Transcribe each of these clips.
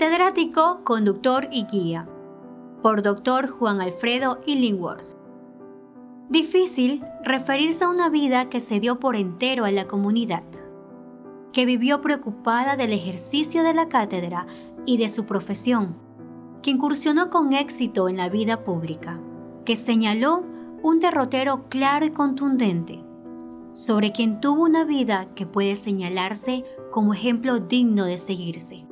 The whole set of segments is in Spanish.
Catedrático, conductor y guía. Por Dr. Juan Alfredo Illingworth. Difícil referirse a una vida que se dio por entero a la comunidad, que vivió preocupada del ejercicio de la cátedra y de su profesión, que incursionó con éxito en la vida pública, que señaló un derrotero claro y contundente, sobre quien tuvo una vida que puede señalarse como ejemplo digno de seguirse.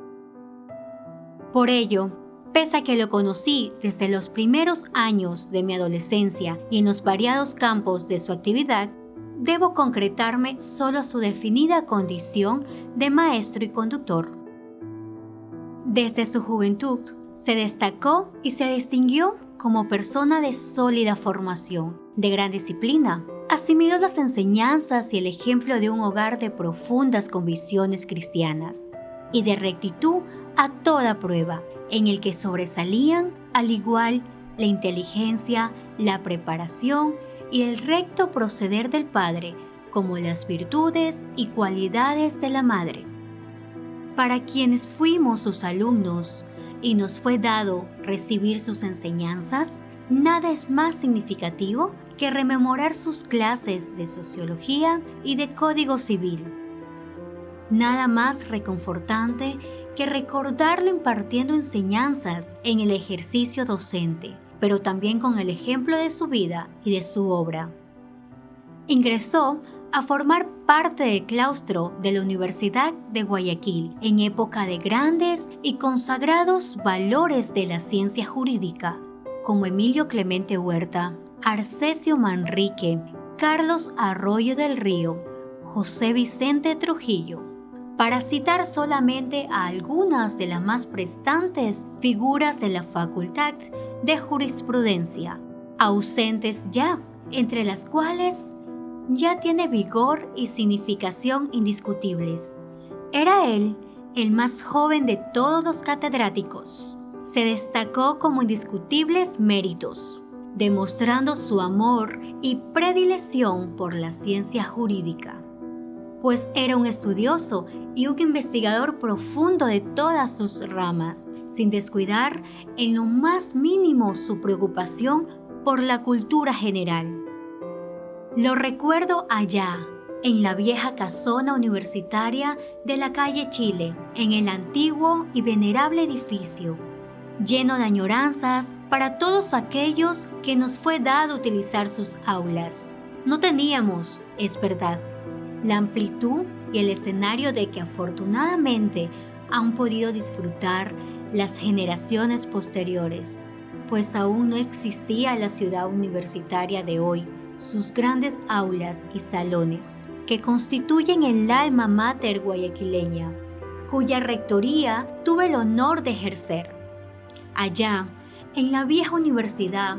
Por ello, Pese a que lo conocí desde los primeros años de mi adolescencia y en los variados campos de su actividad, debo concretarme solo a su definida condición de maestro y conductor. Desde su juventud, se destacó y se distinguió como persona de sólida formación, de gran disciplina. Asimiló las enseñanzas y el ejemplo de un hogar de profundas convicciones cristianas y de rectitud a toda prueba, en el que sobresalían al igual la inteligencia, la preparación y el recto proceder del Padre, como las virtudes y cualidades de la Madre. Para quienes fuimos sus alumnos y nos fue dado recibir sus enseñanzas, nada es más significativo que rememorar sus clases de sociología y de código civil. Nada más reconfortante que recordarlo impartiendo enseñanzas en el ejercicio docente, pero también con el ejemplo de su vida y de su obra. Ingresó a formar parte del claustro de la Universidad de Guayaquil en época de grandes y consagrados valores de la ciencia jurídica, como Emilio Clemente Huerta, Arcesio Manrique, Carlos Arroyo del Río, José Vicente Trujillo, para citar solamente a algunas de las más prestantes figuras de la Facultad de Jurisprudencia, ausentes ya, entre las cuales ya tiene vigor y significación indiscutibles. Era él el más joven de todos los catedráticos. Se destacó como indiscutibles méritos, demostrando su amor y predilección por la ciencia jurídica pues era un estudioso y un investigador profundo de todas sus ramas, sin descuidar en lo más mínimo su preocupación por la cultura general. Lo recuerdo allá, en la vieja casona universitaria de la calle Chile, en el antiguo y venerable edificio, lleno de añoranzas para todos aquellos que nos fue dado utilizar sus aulas. No teníamos, es verdad, la amplitud y el escenario de que afortunadamente han podido disfrutar las generaciones posteriores, pues aún no existía la ciudad universitaria de hoy, sus grandes aulas y salones, que constituyen el alma mater guayaquileña, cuya rectoría tuve el honor de ejercer. Allá, en la vieja universidad,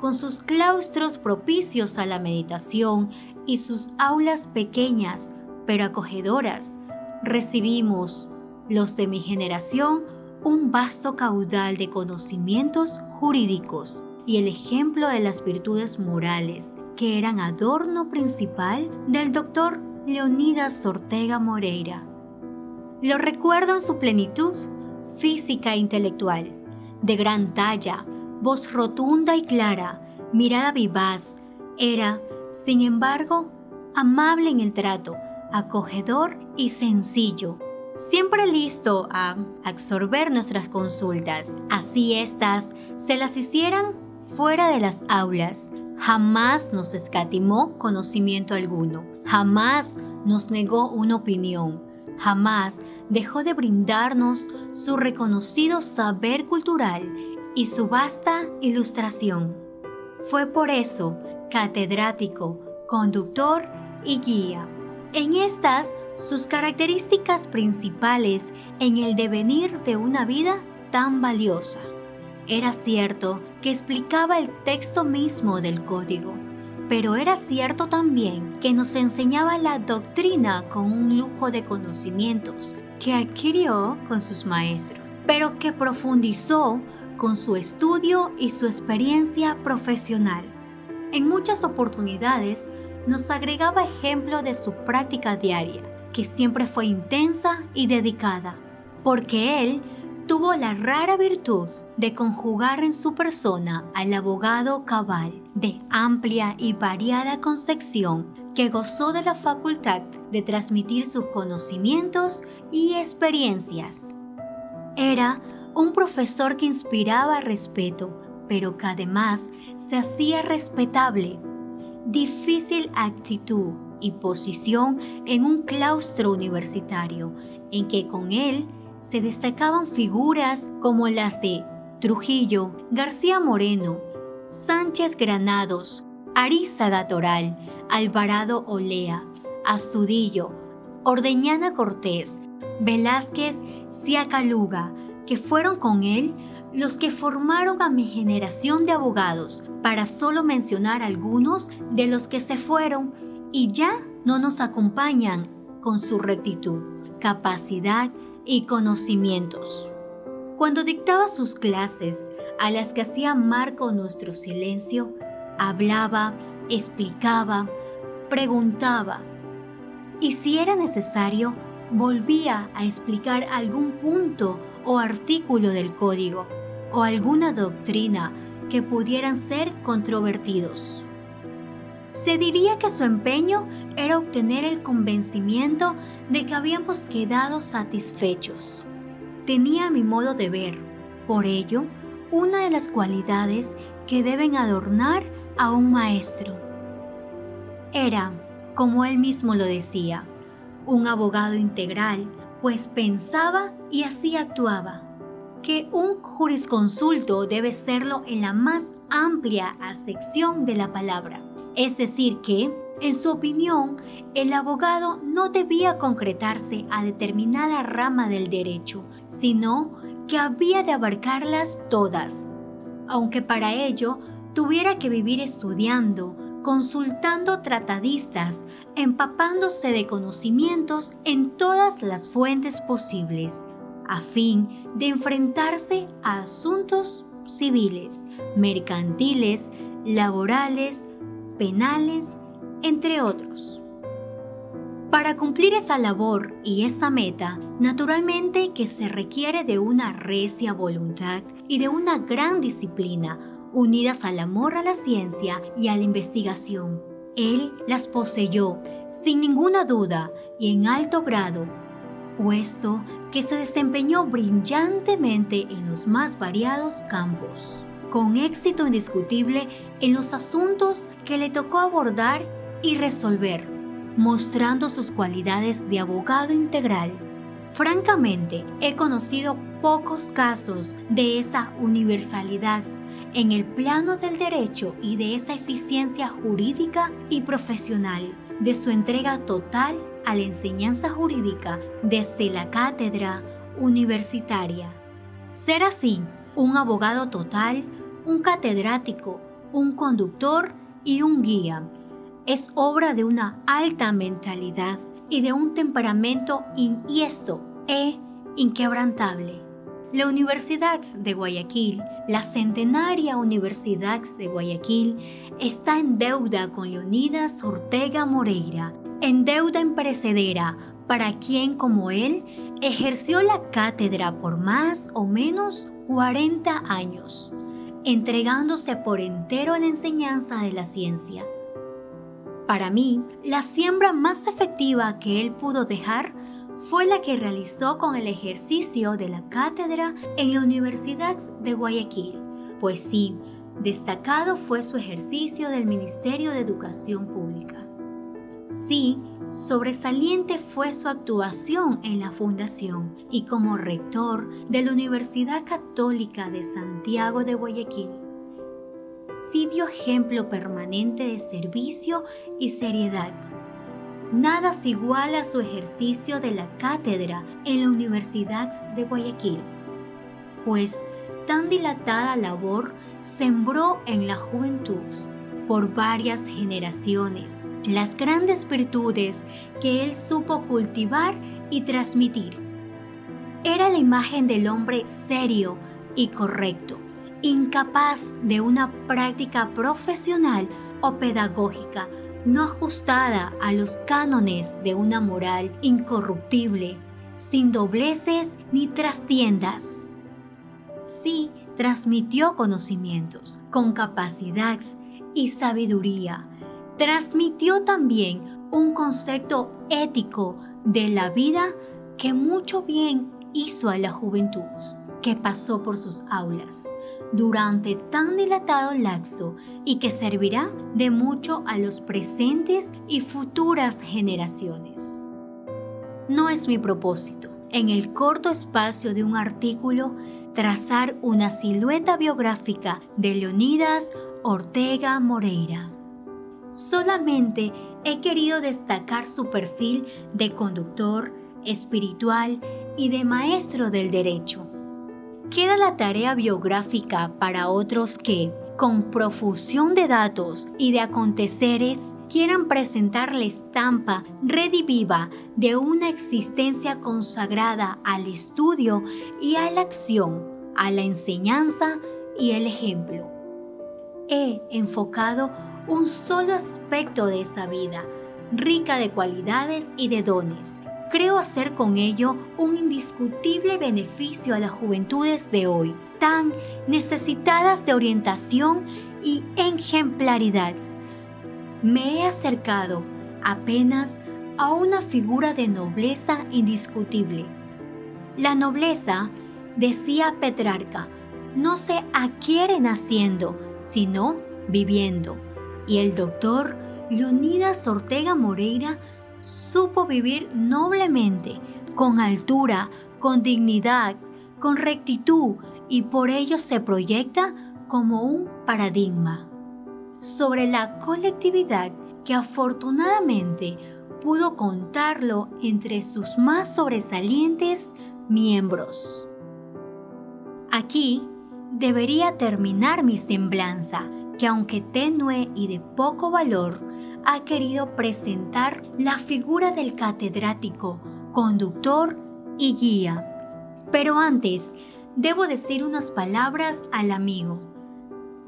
con sus claustros propicios a la meditación y sus aulas pequeñas pero acogedoras, recibimos, los de mi generación, un vasto caudal de conocimientos jurídicos y el ejemplo de las virtudes morales que eran adorno principal del doctor Leonidas Ortega Moreira. Lo recuerdo en su plenitud física e intelectual, de gran talla, voz rotunda y clara, mirada vivaz, era sin embargo, amable en el trato, acogedor y sencillo, siempre listo a absorber nuestras consultas, así éstas se las hicieran fuera de las aulas. Jamás nos escatimó conocimiento alguno, jamás nos negó una opinión, jamás dejó de brindarnos su reconocido saber cultural y su vasta ilustración. Fue por eso catedrático, conductor y guía. En estas, sus características principales en el devenir de una vida tan valiosa. Era cierto que explicaba el texto mismo del código, pero era cierto también que nos enseñaba la doctrina con un lujo de conocimientos que adquirió con sus maestros, pero que profundizó con su estudio y su experiencia profesional. En muchas oportunidades nos agregaba ejemplo de su práctica diaria, que siempre fue intensa y dedicada, porque él tuvo la rara virtud de conjugar en su persona al abogado cabal de amplia y variada concepción que gozó de la facultad de transmitir sus conocimientos y experiencias. Era un profesor que inspiraba respeto, pero que además se hacía respetable. Difícil actitud y posición en un claustro universitario, en que con él se destacaban figuras como las de Trujillo, García Moreno, Sánchez Granados, Arizaga Toral, Alvarado Olea, Astudillo, Ordeñana Cortés, Velázquez Ciacaluga, que fueron con él los que formaron a mi generación de abogados, para solo mencionar algunos de los que se fueron y ya no nos acompañan con su rectitud, capacidad y conocimientos. Cuando dictaba sus clases, a las que hacía marco nuestro silencio, hablaba, explicaba, preguntaba y si era necesario, volvía a explicar algún punto o artículo del código o alguna doctrina que pudieran ser controvertidos. Se diría que su empeño era obtener el convencimiento de que habíamos quedado satisfechos. Tenía mi modo de ver, por ello, una de las cualidades que deben adornar a un maestro. Era, como él mismo lo decía, un abogado integral, pues pensaba y así actuaba, que un jurisconsulto debe serlo en la más amplia acepción de la palabra. Es decir, que, en su opinión, el abogado no debía concretarse a determinada rama del derecho, sino que había de abarcarlas todas, aunque para ello tuviera que vivir estudiando, consultando tratadistas, empapándose de conocimientos en todas las fuentes posibles, a fin de enfrentarse a asuntos civiles, mercantiles, laborales, penales, entre otros. Para cumplir esa labor y esa meta, naturalmente que se requiere de una recia voluntad y de una gran disciplina, unidas al amor a la ciencia y a la investigación. Él las poseyó sin ninguna duda y en alto grado, puesto que se desempeñó brillantemente en los más variados campos con éxito indiscutible en los asuntos que le tocó abordar y resolver, mostrando sus cualidades de abogado integral. Francamente, he conocido pocos casos de esa universalidad en el plano del derecho y de esa eficiencia jurídica y profesional, de su entrega total a la enseñanza jurídica desde la cátedra universitaria. Ser así, un abogado total un catedrático, un conductor y un guía. Es obra de una alta mentalidad y de un temperamento inhiesto e inquebrantable. La Universidad de Guayaquil, la centenaria Universidad de Guayaquil, está en deuda con Leonidas Ortega Moreira, en deuda imperecedera para quien como él ejerció la cátedra por más o menos 40 años entregándose por entero a la enseñanza de la ciencia. Para mí, la siembra más efectiva que él pudo dejar fue la que realizó con el ejercicio de la cátedra en la Universidad de Guayaquil, pues sí, destacado fue su ejercicio del Ministerio de Educación Pública. Sí, Sobresaliente fue su actuación en la fundación y como rector de la Universidad Católica de Santiago de Guayaquil. Sí dio ejemplo permanente de servicio y seriedad. Nada se iguala a su ejercicio de la cátedra en la Universidad de Guayaquil, pues tan dilatada labor sembró en la juventud por varias generaciones, las grandes virtudes que él supo cultivar y transmitir. Era la imagen del hombre serio y correcto, incapaz de una práctica profesional o pedagógica no ajustada a los cánones de una moral incorruptible, sin dobleces ni trastiendas. sí transmitió conocimientos con capacidad y sabiduría. Transmitió también un concepto ético de la vida que mucho bien hizo a la juventud que pasó por sus aulas durante tan dilatado laxo y que servirá de mucho a los presentes y futuras generaciones. No es mi propósito, en el corto espacio de un artículo, trazar una silueta biográfica de Leonidas Ortega Moreira. Solamente he querido destacar su perfil de conductor, espiritual y de maestro del derecho Queda la tarea biográfica para otros que, con profusión de datos y de aconteceres, quieran presentar la estampa rediviva de una existencia consagrada al estudio y a la acción, a la enseñanza y el ejemplo. He enfocado un solo aspecto de esa vida, rica de cualidades y de dones, creo hacer con ello un indiscutible beneficio a las juventudes de hoy, tan necesitadas de orientación y ejemplaridad. Me he acercado apenas a una figura de nobleza indiscutible. La nobleza, decía Petrarca, no se adquiere naciendo, sino viviendo. Y el doctor Leonidas Ortega Moreira supo vivir noblemente, con altura, con dignidad, con rectitud y por ello se proyecta como un paradigma sobre la colectividad que afortunadamente pudo contarlo entre sus más sobresalientes miembros. Aquí debería terminar mi semblanza, que aunque tenue y de poco valor, ha querido presentar la figura del catedrático, conductor y guía. Pero antes, debo decir unas palabras al amigo.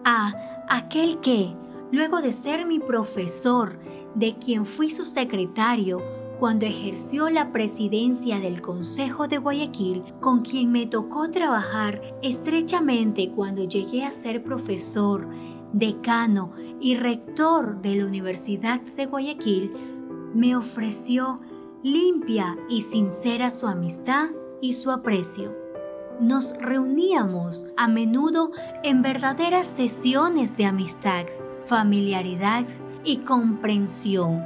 A aquel que, luego de ser mi profesor, de quien fui su secretario, cuando ejerció la presidencia del Consejo de Guayaquil, con quien me tocó trabajar estrechamente cuando llegué a ser profesor decano y rector de la Universidad de Guayaquil, me ofreció limpia y sincera su amistad y su aprecio. Nos reuníamos a menudo en verdaderas sesiones de amistad, familiaridad y comprensión.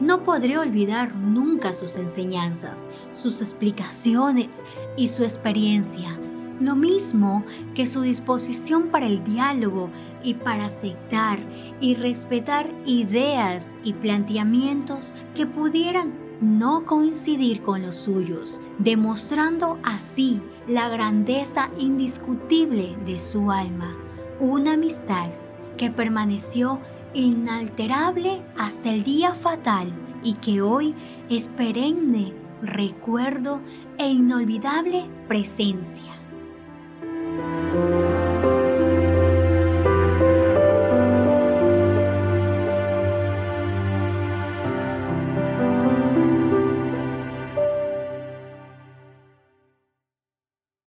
No podré olvidar nunca sus enseñanzas, sus explicaciones y su experiencia lo mismo que su disposición para el diálogo y para aceptar y respetar ideas y planteamientos que pudieran no coincidir con los suyos, demostrando así la grandeza indiscutible de su alma, una amistad que permaneció inalterable hasta el día fatal y que hoy es perenne recuerdo e inolvidable presencia.